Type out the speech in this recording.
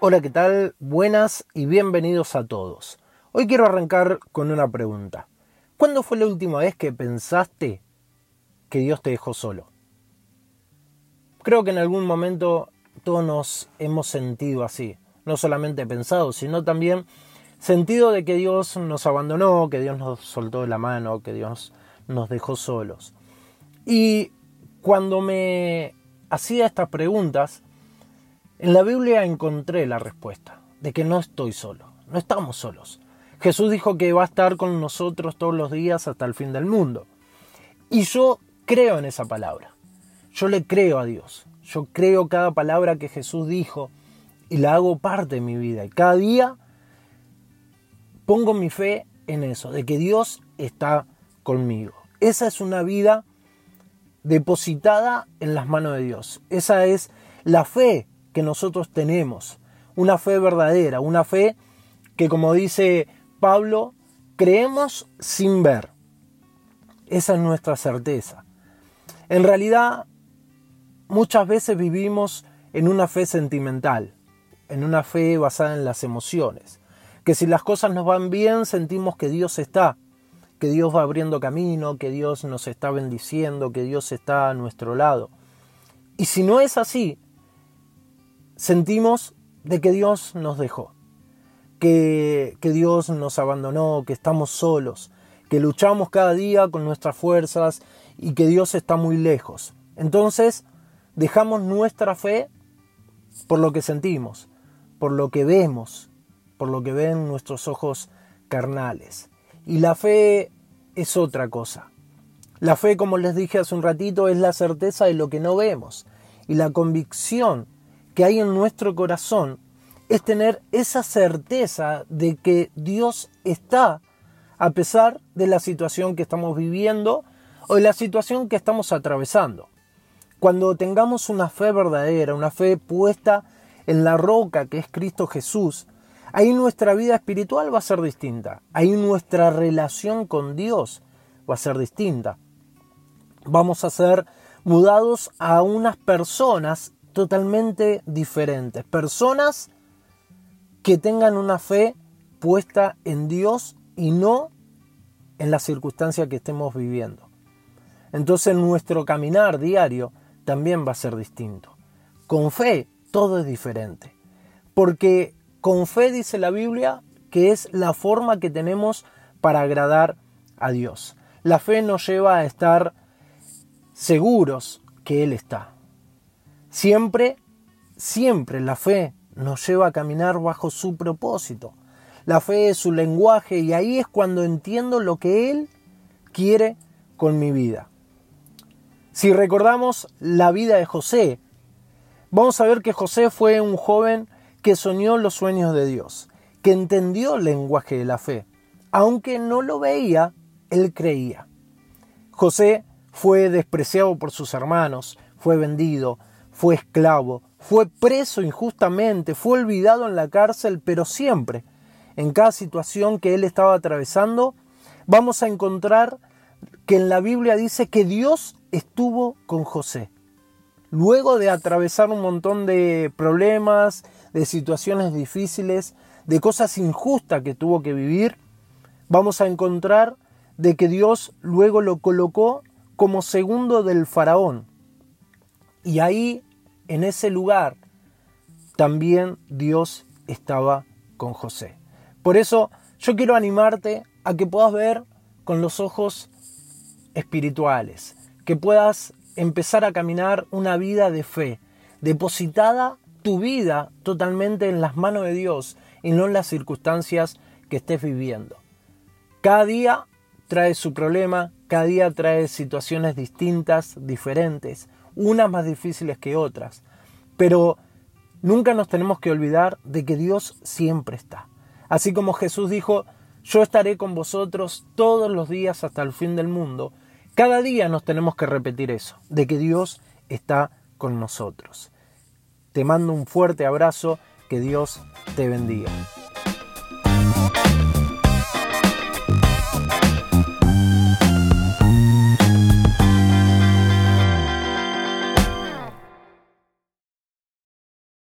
Hola, ¿qué tal? Buenas y bienvenidos a todos. Hoy quiero arrancar con una pregunta. ¿Cuándo fue la última vez que pensaste que Dios te dejó solo? Creo que en algún momento todos nos hemos sentido así. No solamente pensado, sino también sentido de que Dios nos abandonó, que Dios nos soltó la mano, que Dios nos dejó solos. Y cuando me hacía estas preguntas, en la Biblia encontré la respuesta de que no estoy solo, no estamos solos. Jesús dijo que va a estar con nosotros todos los días hasta el fin del mundo. Y yo creo en esa palabra. Yo le creo a Dios. Yo creo cada palabra que Jesús dijo y la hago parte de mi vida. Y cada día pongo mi fe en eso, de que Dios está conmigo. Esa es una vida depositada en las manos de Dios. Esa es la fe que nosotros tenemos, una fe verdadera, una fe que como dice Pablo, creemos sin ver. Esa es nuestra certeza. En realidad, muchas veces vivimos en una fe sentimental, en una fe basada en las emociones, que si las cosas nos van bien sentimos que Dios está, que Dios va abriendo camino, que Dios nos está bendiciendo, que Dios está a nuestro lado. Y si no es así, sentimos de que Dios nos dejó, que, que Dios nos abandonó, que estamos solos, que luchamos cada día con nuestras fuerzas y que Dios está muy lejos. Entonces, dejamos nuestra fe por lo que sentimos, por lo que vemos, por lo que ven nuestros ojos carnales. Y la fe es otra cosa. La fe, como les dije hace un ratito, es la certeza de lo que no vemos y la convicción que hay en nuestro corazón es tener esa certeza de que Dios está a pesar de la situación que estamos viviendo o de la situación que estamos atravesando. Cuando tengamos una fe verdadera, una fe puesta en la roca que es Cristo Jesús, ahí nuestra vida espiritual va a ser distinta, ahí nuestra relación con Dios va a ser distinta. Vamos a ser mudados a unas personas totalmente diferentes. Personas que tengan una fe puesta en Dios y no en la circunstancia que estemos viviendo. Entonces nuestro caminar diario también va a ser distinto. Con fe todo es diferente. Porque con fe dice la Biblia que es la forma que tenemos para agradar a Dios. La fe nos lleva a estar seguros que Él está. Siempre, siempre la fe nos lleva a caminar bajo su propósito. La fe es su lenguaje y ahí es cuando entiendo lo que Él quiere con mi vida. Si recordamos la vida de José, vamos a ver que José fue un joven que soñó los sueños de Dios, que entendió el lenguaje de la fe. Aunque no lo veía, él creía. José fue despreciado por sus hermanos, fue vendido, fue esclavo, fue preso injustamente, fue olvidado en la cárcel, pero siempre, en cada situación que él estaba atravesando, vamos a encontrar que en la Biblia dice que Dios estuvo con José. Luego de atravesar un montón de problemas, de situaciones difíciles, de cosas injustas que tuvo que vivir, vamos a encontrar de que Dios luego lo colocó como segundo del faraón. Y ahí en ese lugar también Dios estaba con José. Por eso yo quiero animarte a que puedas ver con los ojos espirituales, que puedas empezar a caminar una vida de fe, depositada tu vida totalmente en las manos de Dios y no en las circunstancias que estés viviendo. Cada día trae su problema, cada día trae situaciones distintas, diferentes, unas más difíciles que otras. Pero nunca nos tenemos que olvidar de que Dios siempre está. Así como Jesús dijo, yo estaré con vosotros todos los días hasta el fin del mundo. Cada día nos tenemos que repetir eso, de que Dios está con nosotros. Te mando un fuerte abrazo, que Dios te bendiga.